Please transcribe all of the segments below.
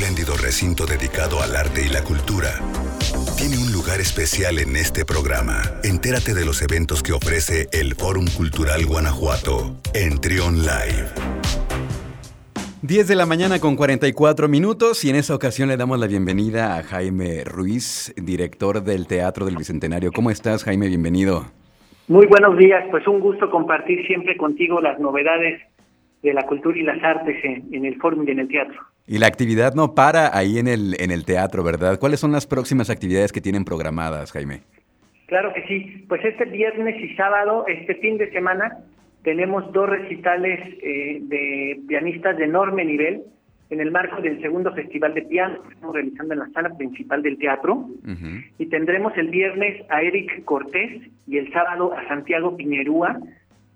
espléndido recinto dedicado al arte y la cultura, tiene un lugar especial en este programa. Entérate de los eventos que ofrece el Fórum Cultural Guanajuato en Trion Live. 10 de la mañana con 44 minutos y en esta ocasión le damos la bienvenida a Jaime Ruiz, director del Teatro del Bicentenario. ¿Cómo estás, Jaime? Bienvenido. Muy buenos días, pues un gusto compartir siempre contigo las novedades de la cultura y las artes en, el fórum y en el teatro. Y la actividad no para ahí en el, en el teatro, ¿verdad? ¿Cuáles son las próximas actividades que tienen programadas, Jaime? Claro que sí. Pues este viernes y sábado, este fin de semana, tenemos dos recitales eh, de pianistas de enorme nivel en el marco del segundo festival de piano que estamos realizando en la sala principal del teatro. Y tendremos el viernes a Eric Cortés y el sábado a Santiago Piñerúa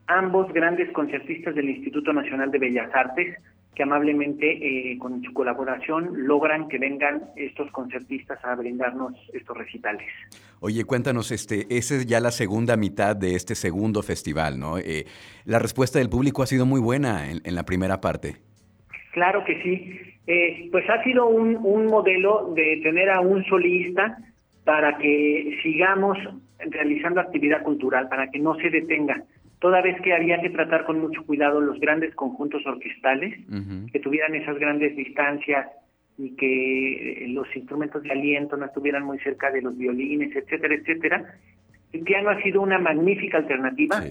ambos grandes concertistas del Instituto Nacional de Bellas Artes, que amablemente eh, con su colaboración logran que vengan estos concertistas a brindarnos estos recitales. Oye, cuéntanos, este, esa es ya la segunda mitad de este segundo festival, ¿no? Eh, la respuesta del público ha sido muy buena en, la primera parte. Claro que sí. Eh, pues ha sido un, un modelo de tener a un solista para que sigamos realizando actividad cultural, para que no se detenga toda vez que había que tratar con mucho cuidado los grandes conjuntos orquestales, que tuvieran esas grandes distancias y que eh, los instrumentos de aliento no estuvieran muy cerca de los violines, etcétera, etcétera. El piano ha sido una magnífica alternativa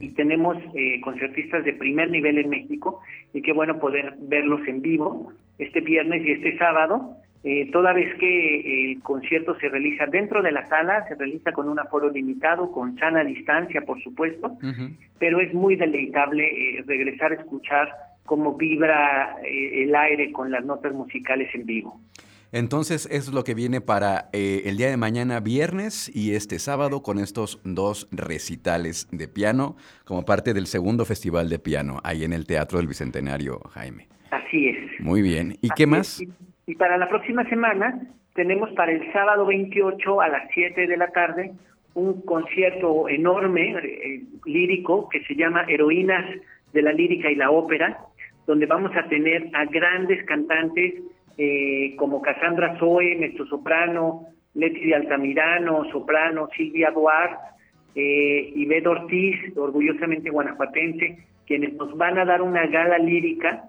y tenemos eh, concertistas de primer nivel en México y qué bueno poder verlos en vivo este viernes y este sábado eh, toda vez que el concierto se realiza dentro de la sala, se realiza con un aforo limitado, con sana distancia, por supuesto, pero es muy deleitable eh, regresar a escuchar cómo vibra eh, el aire con las notas musicales en vivo. Entonces, es lo que viene para el día de mañana, viernes, y este sábado, con estos dos recitales de piano, como parte del segundo festival de piano, ahí en el Teatro del Bicentenario, Jaime. Así es. Muy bien. ¿Y qué más? Y para la próxima semana tenemos para el sábado 28 a las 7 de la tarde un concierto enorme, eh, lírico, que se llama Heroínas de la Lírica y la Ópera, donde vamos a tener a grandes cantantes eh, como Cassandra Zoe, soprano, Leti de Altamirano, soprano, Silvia Duarte, eh, Ivette Ortiz, orgullosamente guanajuatense, quienes nos van a dar una gala lírica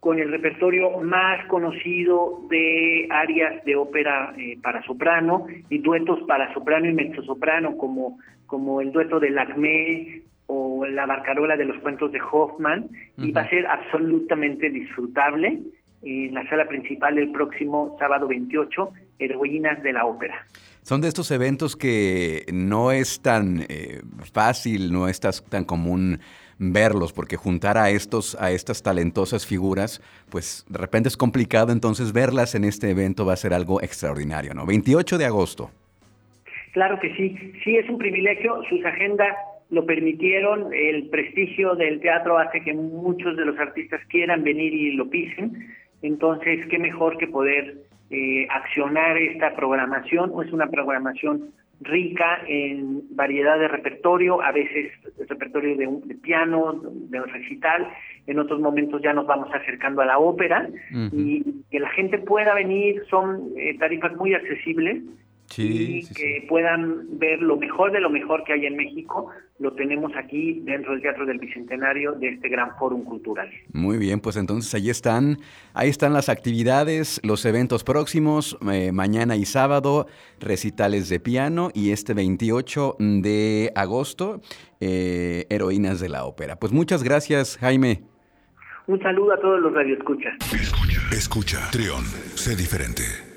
con el repertorio más conocido de áreas de ópera eh, para soprano y duetos para soprano y mezzosoprano, como, como el dueto de Lacmé o la barcarola de los cuentos de Hoffman, y va a ser absolutamente disfrutable en la sala principal el próximo sábado 28, Heroínas de la Ópera. Son de estos eventos que no es tan eh, fácil, no es tan común verlos, porque juntar a estos, a estas talentosas figuras, pues de repente es complicado, entonces verlas en este evento va a ser algo extraordinario, ¿no? 28 de agosto. Claro que sí, sí es un privilegio, sus agendas lo permitieron, el prestigio del teatro hace que muchos de los artistas quieran venir y lo pisen, entonces qué mejor que poder eh, accionar esta programación, es una programación rica en variedad de repertorio, a veces repertorio de, de piano, de recital, en otros momentos ya nos vamos acercando a la ópera y que la gente pueda venir, son eh, tarifas muy accesibles y que puedan ver lo mejor de lo mejor que hay en México, lo tenemos aquí dentro del Teatro del Bicentenario de este gran fórum cultural. Muy bien, pues entonces ahí están, ahí están las actividades, los eventos próximos, eh, mañana y sábado, recitales de piano y este 28 de agosto, eh, Heroínas de la Ópera. Pues muchas gracias, Jaime. Un saludo a todos los radioescuchas. Escucha, escucha, Trión, sé diferente.